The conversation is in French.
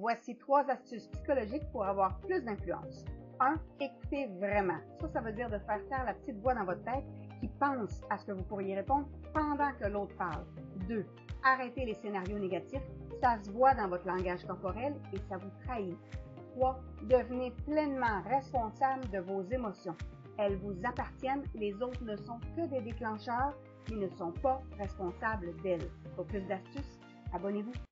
Voici trois astuces psychologiques pour avoir plus d'influence. 1. Écoutez vraiment. Ça, ça veut dire de faire taire la petite voix dans votre tête qui pense à ce que vous pourriez répondre pendant que l'autre parle. 2. Arrêtez les scénarios négatifs. Ça se voit dans votre langage corporel et ça vous trahit. 3. Devenez pleinement responsable de vos émotions. Elles vous appartiennent, les autres ne sont que des déclencheurs, mais ne sont pas responsables d'elles. Pour plus d'astuces, abonnez-vous.